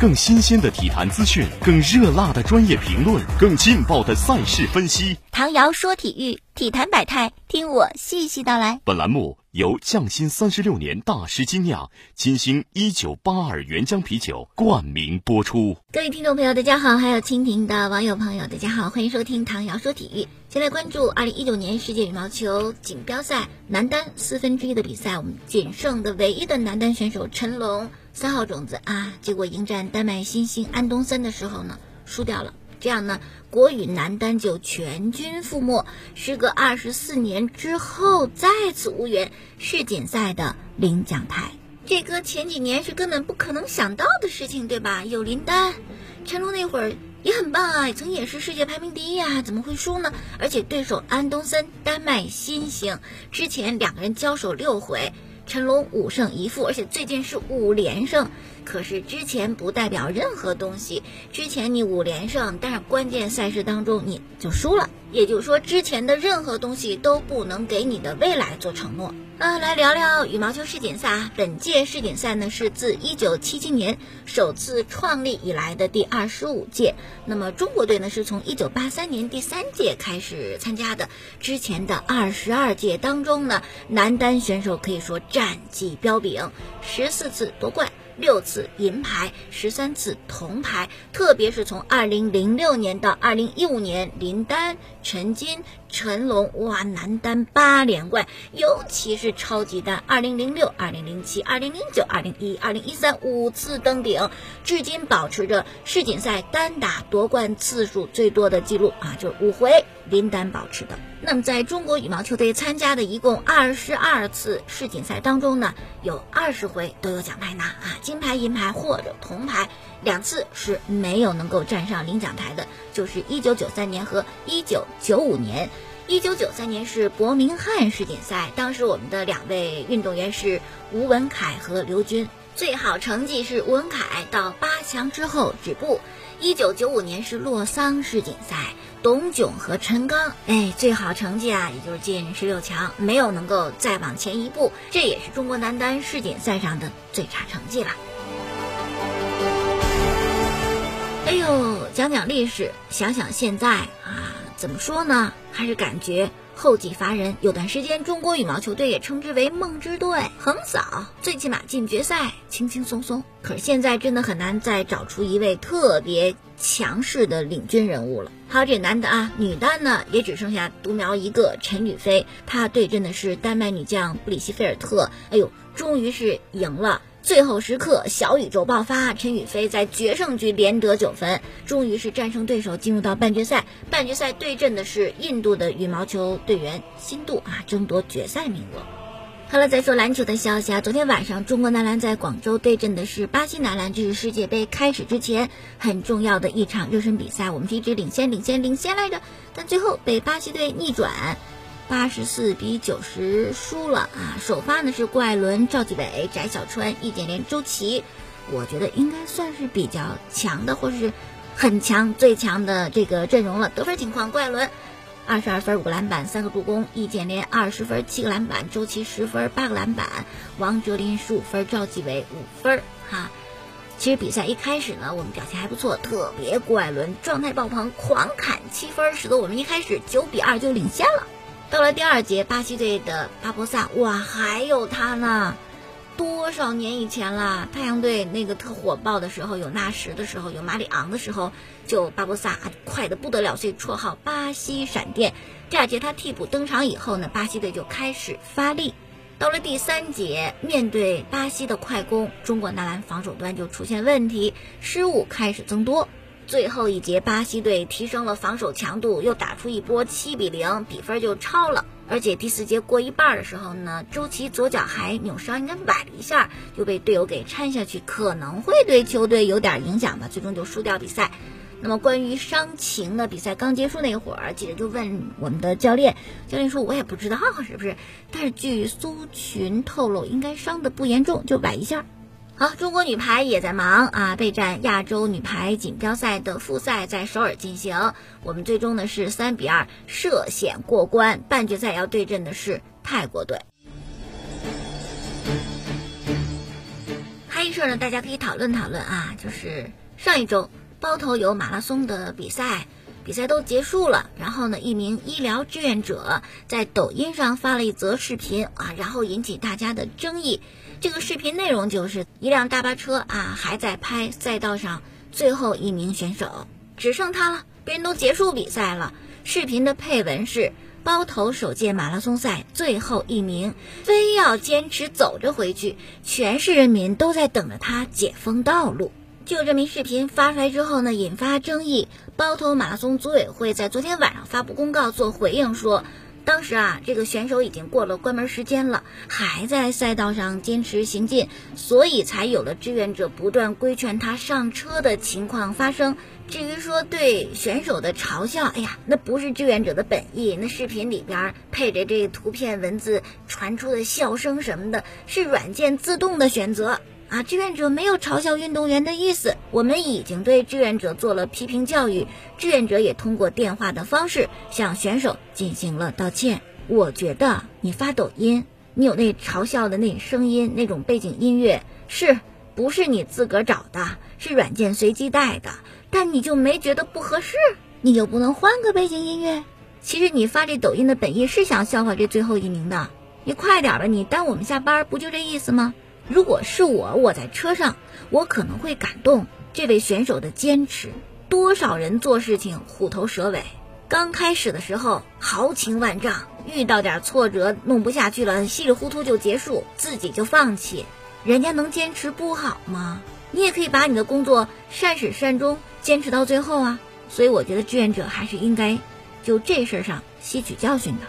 更新鲜的体坛资讯，更热辣的专业评论，更劲爆的赛事分析。唐瑶说体育，体坛百态，听我细细道来。本栏目由匠心三十六年大师精酿金星一九八二原浆啤酒冠名播出。各位听众朋友，大家好，还有蜻蜓的网友朋友，大家好，欢迎收听唐瑶说体育。先来关注二零一九年世界羽毛球锦标赛男单四分之一的比赛，我们仅剩的唯一的男单选手陈龙三号种子啊，结果迎战丹麦新星安东森的时候呢，输掉了。这样呢，国羽男单就全军覆没。时隔二十四年之后，再次无缘世锦赛的领奖台。这个前几年是根本不可能想到的事情，对吧？有林丹，陈龙那会儿也很棒啊，曾也是世界排名第一啊，怎么会输呢？而且对手安东森，丹麦新星，之前两个人交手六回。成龙五胜一负，而且最近是五连胜。可是之前不代表任何东西，之前你五连胜，但是关键赛事当中你就输了。也就是说，之前的任何东西都不能给你的未来做承诺。啊，来聊聊羽毛球世锦赛啊！本届世锦赛呢是自一九七七年首次创立以来的第二十五届。那么中国队呢是从一九八三年第三届开始参加的。之前的二十二届当中呢，男单选手可以说战绩彪炳，十四次夺冠。六次银牌，十三次铜牌，特别是从二零零六年到二零一五年，林丹、陈金、陈龙，哇，男单八连冠，尤其是超级单，二零零六、二零零七、二零零九、二零一、二零一三五次登顶，至今保持着世锦赛单打夺冠次数最多的记录啊，就是五回。林丹保持的。那么，在中国羽毛球队参加的一共二十二次世锦赛当中呢，有二十回都有奖牌拿啊，金牌、银牌或者铜牌，两次是没有能够站上领奖台的，就是一九九三年和一九九五年。一九九三年是伯明翰世锦赛，当时我们的两位运动员是吴文凯和刘军，最好成绩是吴文凯到八强之后止步。一九九五年是洛桑世锦赛。董炯和陈刚，哎，最好成绩啊，也就是进十六强，没有能够再往前一步，这也是中国男单世锦赛上的最差成绩了。哎呦，讲讲历史，想想现在啊，怎么说呢？还是感觉。后继乏人，有段时间中国羽毛球队也称之为梦之队，横扫，最起码进决赛轻轻松松。可是现在真的很难再找出一位特别强势的领军人物了。好，这男的啊，女单呢也只剩下独苗一个陈雨菲，她对阵的是丹麦女将布里希菲尔特。哎呦，终于是赢了。最后时刻，小宇宙爆发，陈雨菲在决胜局连得九分，终于是战胜对手，进入到半决赛。半决赛对阵的是印度的羽毛球队员辛度啊，争夺决赛名额。好了，再说篮球的消息啊，昨天晚上中国男篮在广州对阵的是巴西男篮，这是世界杯开始之前很重要的一场热身比赛，我们是一直领先、领先、领先来着，但最后被巴西队逆转。八十四比九十输了啊！首发呢是郭艾伦、赵继伟、翟小川、易建联、周琦，我觉得应该算是比较强的，或是很强、最强的这个阵容了。得分情况：郭艾伦二十二分、五个篮板、三个助攻；易建联二十分、七个篮板；周琦十分、八个篮板；王哲林十五分；赵继伟五分。哈，其实比赛一开始呢，我们表现还不错，特别郭艾伦状态爆棚，狂砍七分，使得我们一开始九比二就领先了。到了第二节，巴西队的巴博萨，哇，还有他呢！多少年以前了？太阳队那个特火爆的时候，有纳什的时候，有马里昂的时候，就巴博萨快的不得了，所以绰号巴西闪电。第二节他替补登场以后呢，巴西队就开始发力。到了第三节，面对巴西的快攻，中国男篮防守端就出现问题，失误开始增多。最后一节，巴西队提升了防守强度，又打出一波七比零，比分就超了。而且第四节过一半的时候呢，周琦左脚还扭伤，应该崴了一下，就被队友给搀下去，可能会对球队有点影响吧。最终就输掉比赛。那么关于伤情呢？比赛刚结束那会儿，记者就问我们的教练，教练说：“我也不知道是不是，但是据苏群透露，应该伤的不严重，就崴一下。”好，中国女排也在忙啊，备战亚洲女排锦标赛的复赛在首尔进行。我们最终呢是三比二涉险过关，半决赛要对阵的是泰国队。还有一事呢，大家可以讨论讨论啊，就是上一周包头有马拉松的比赛，比赛都结束了，然后呢，一名医疗志愿者在抖音上发了一则视频啊，然后引起大家的争议。这个视频内容就是一辆大巴车啊，还在拍赛道上最后一名选手，只剩他了，别人都结束比赛了。视频的配文是包头首届马拉松赛最后一名，非要坚持走着回去，全市人民都在等着他解封道路。就这名视频发出来之后呢，引发争议。包头马拉松组委会在昨天晚上发布公告做回应说。当时啊，这个选手已经过了关门时间了，还在赛道上坚持行进，所以才有了志愿者不断规劝他上车的情况发生。至于说对选手的嘲笑，哎呀，那不是志愿者的本意，那视频里边配着这图片文字传出的笑声什么的，是软件自动的选择。啊，志愿者没有嘲笑运动员的意思。我们已经对志愿者做了批评教育，志愿者也通过电话的方式向选手进行了道歉。我觉得你发抖音，你有那嘲笑的那声音，那种背景音乐，是不是你自个儿找的？是软件随机带的，但你就没觉得不合适？你就不能换个背景音乐？其实你发这抖音的本意是想笑话这最后一名的。你快点吧，你耽误我们下班，不就这意思吗？如果是我，我在车上，我可能会感动这位选手的坚持。多少人做事情虎头蛇尾，刚开始的时候豪情万丈，遇到点挫折弄不下去了，稀里糊涂就结束，自己就放弃。人家能坚持不好吗？你也可以把你的工作善始善终，坚持到最后啊。所以我觉得志愿者还是应该就这事儿上吸取教训的。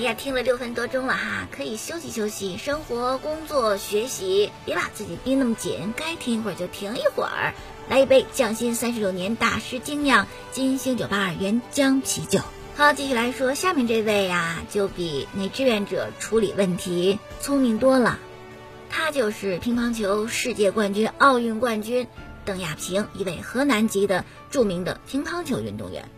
哎呀，听了六分多钟了哈，可以休息休息，生活、工作、学习，别把自己逼那么紧，该停一会儿就停一会儿。来一杯匠心三十六年大师精酿金星九八二原浆啤酒。好，继续来说，下面这位呀，就比那志愿者处理问题聪明多了。他就是乒乓球世界冠军、奥运冠军邓亚萍，一位河南籍的著名的乒乓球运动员。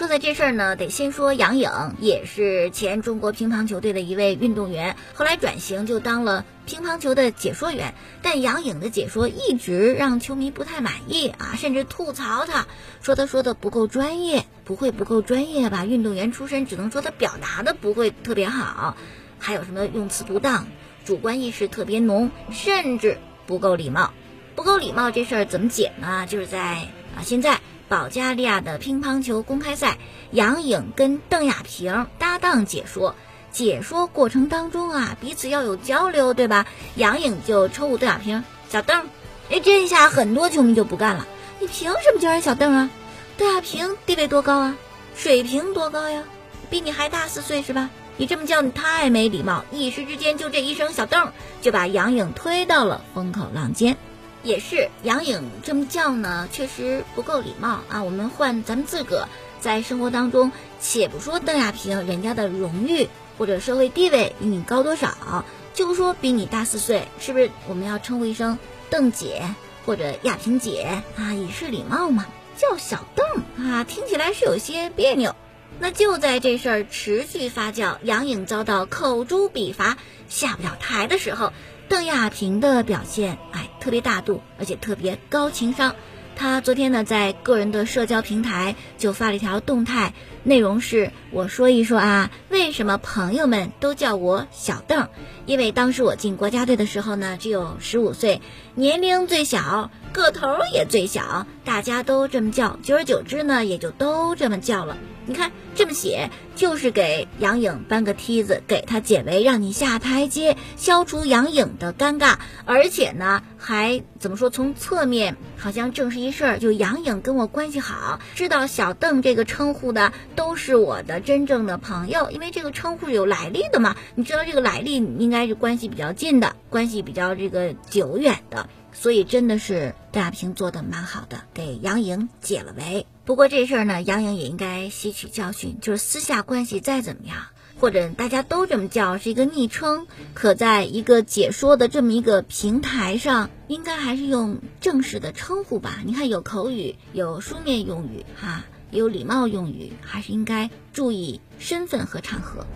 说在这事儿呢，得先说杨颖，也是前中国乒乓球队的一位运动员，后来转型就当了乒乓球的解说员。但杨颖的解说一直让球迷不太满意啊，甚至吐槽他，说他说的不够专业，不会不够专业吧？运动员出身，只能说他表达的不会特别好，还有什么用词不当，主观意识特别浓，甚至不够礼貌。不够礼貌这事儿怎么解呢？就是在啊现在。保加利亚的乒乓球公开赛，杨颖跟邓亚萍搭档解说。解说过程当中啊，彼此要有交流，对吧？杨颖就称呼邓亚萍小邓。哎，这一下很多球迷就不干了，你凭什么叫人小邓啊？邓亚萍地位多高啊？水平多高呀？比你还大四岁是吧？你这么叫你太没礼貌。一时之间就这一声小邓，就把杨颖推到了风口浪尖。也是杨颖这么叫呢，确实不够礼貌啊！我们换咱们自个在生活当中，且不说邓亚萍人家的荣誉或者社会地位比你高多少，就说比你大四岁，是不是我们要称呼一声邓姐或者亚萍姐啊，以示礼貌嘛？叫小邓啊，听起来是有些别扭。那就在这事儿持续发酵，杨颖遭到口诛笔伐、下不了台的时候。邓亚萍的表现，哎，特别大度，而且特别高情商。他昨天呢，在个人的社交平台就发了一条动态，内容是：我说一说啊，为什么朋友们都叫我小邓？因为当时我进国家队的时候呢，只有十五岁，年龄最小，个头也最小，大家都这么叫，久而久之呢，也就都这么叫了。你看这么写，就是给杨颖搬个梯子，给他解围，让你下台阶，消除杨颖的尴尬。而且呢，还怎么说？从侧面好像正是一事儿，就杨颖跟我关系好，知道小邓这个称呼的都是我的真正的朋友，因为这个称呼是有来历的嘛。你知道这个来历，应该是关系比较近的，关系比较这个久远的。所以真的是邓亚萍做的蛮好的，给杨颖解了围。不过这事儿呢，杨颖也应该吸取教训，就是私下关系再怎么样，或者大家都这么叫，是一个昵称，可在一个解说的这么一个平台上，应该还是用正式的称呼吧？你看有口语，有书面用语，哈，有礼貌用语，还是应该注意身份和场合。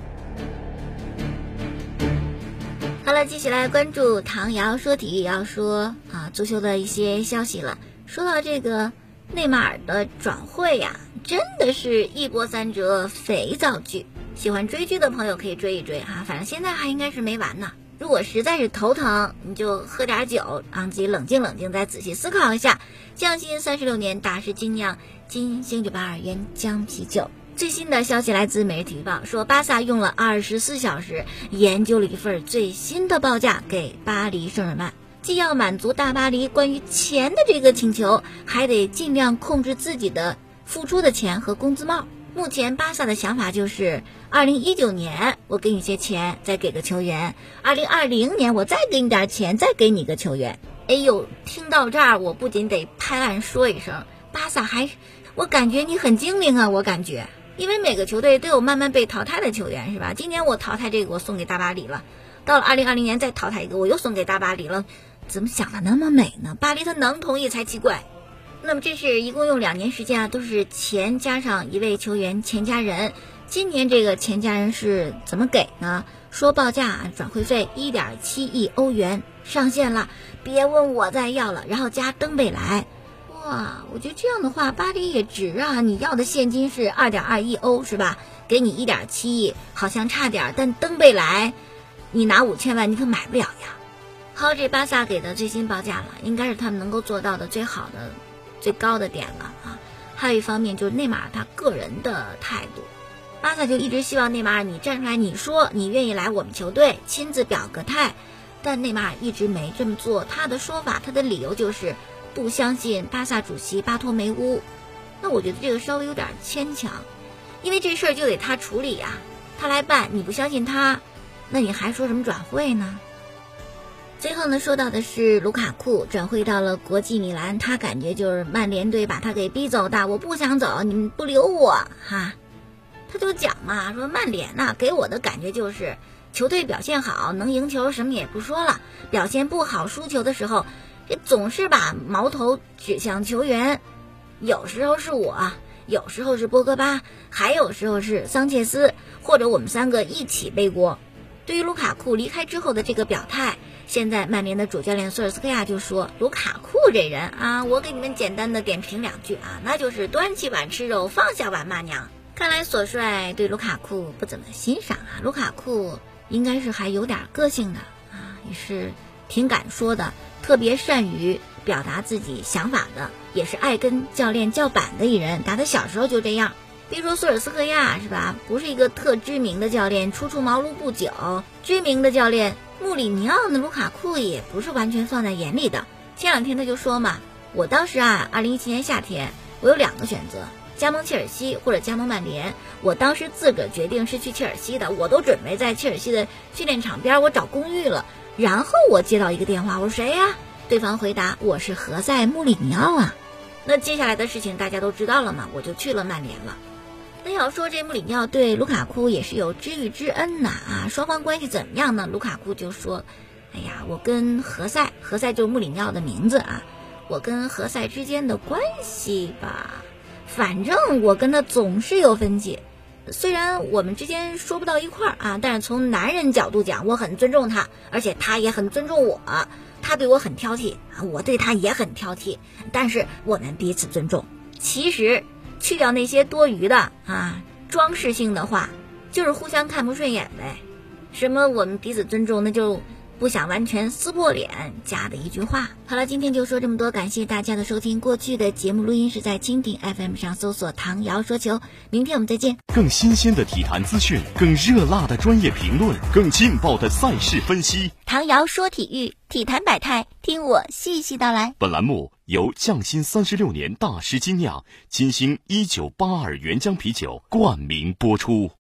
好了，继续来关注唐瑶说体育，要说啊足球的一些消息了。说到这个内马尔的转会呀，真的是一波三折，肥皂剧。喜欢追剧的朋友可以追一追哈，反正现在还应该是没完呢。如果实在是头疼，你就喝点酒，让自己冷静冷静，再仔细思考一下。匠心三十六年，大师精酿金星九八二原浆啤酒。最新的消息来自《每日体育报》，说巴萨用了二十四小时研究了一份最新的报价给巴黎圣日曼，既要满足大巴黎关于钱的这个请求，还得尽量控制自己的付出的钱和工资帽。目前巴萨的想法就是，二零一九年我给你些钱，再给个球员；二零二零年我再给你点钱，再给你个球员。哎呦，听到这儿，我不仅得拍案说一声，巴萨还，我感觉你很精明啊，我感觉。因为每个球队都有慢慢被淘汰的球员，是吧？今年我淘汰这个，我送给大巴黎了。到了二零二零年再淘汰一个，我又送给大巴黎了。怎么想的那么美呢？巴黎他能同意才奇怪。那么这是一共用两年时间啊，都是钱加上一位球员钱家人。今年这个钱家人是怎么给呢？说报价啊转会费一点七亿欧元上线了，别问我再要了，然后加登贝莱。哇，我觉得这样的话，巴黎也值啊！你要的现金是二点二亿欧，是吧？给你一点七亿，好像差点，但登贝莱，你拿五千万，你可买不了呀。好，这巴萨给的最新报价了，应该是他们能够做到的最好的、最高的点了啊。还有一方面就是内马尔他个人的态度，巴萨就一直希望内马尔你站出来，你说你愿意来我们球队，亲自表个态，但内马尔一直没这么做。他的说法，他的理由就是。不相信巴萨主席巴托梅乌，那我觉得这个稍微有点牵强，因为这事儿就得他处理呀，他来办，你不相信他，那你还说什么转会呢？最后呢，说到的是卢卡库转会到了国际米兰，他感觉就是曼联队把他给逼走的，我不想走，你们不留我哈，他就讲嘛，说曼联呐给我的感觉就是球队表现好，能赢球什么也不说了，表现不好输球的时候。这总是把矛头指向球员，有时候是我，有时候是波格巴，还有时候是桑切斯，或者我们三个一起背锅。对于卢卡库离开之后的这个表态，现在曼联的主教练索尔斯克亚就说：“卢卡库这人啊，我给你们简单的点评两句啊，那就是端起碗吃肉，放下碗骂娘。看来索帅对卢卡库不怎么欣赏啊。卢卡库应该是还有点个性的啊，也是挺敢说的。”特别善于表达自己想法的，也是爱跟教练叫板的一人。打他小时候就这样。别说索尔斯克亚是吧？不是一个特知名的教练，初出茅庐不久。知名的教练穆里尼奥的卢卡库也不是完全放在眼里的。前两天他就说嘛，我当时啊，二零一七年夏天，我有两个选择，加盟切尔西或者加盟曼联。我当时自个儿决定是去切尔西的，我都准备在切尔西的训练场边我找公寓了。然后我接到一个电话，我说谁呀？对方回答我是何塞·穆里尼奥啊。那接下来的事情大家都知道了嘛？我就去了曼联了。那要说这穆里尼奥对卢卡库也是有知遇之恩呐啊，双方关系怎么样呢？卢卡库就说：“哎呀，我跟何塞，何塞就是穆里尼奥的名字啊，我跟何塞之间的关系吧，反正我跟他总是有分歧。”虽然我们之间说不到一块儿啊，但是从男人角度讲，我很尊重他，而且他也很尊重我。他对我很挑剔啊，我对他也很挑剔，但是我们彼此尊重。其实去掉那些多余的啊装饰性的话，就是互相看不顺眼呗。什么我们彼此尊重，那就。不想完全撕破脸加的一句话。好了，今天就说这么多，感谢大家的收听。过去的节目录音是在蜻蜓 FM 上搜索“唐瑶说球”。明天我们再见。更新鲜的体坛资讯，更热辣的专业评论，更劲爆的赛事分析。唐瑶说体育，体坛百态，听我细细道来。本栏目由匠心三十六年大师精酿金星一九八二原浆啤酒冠名播出。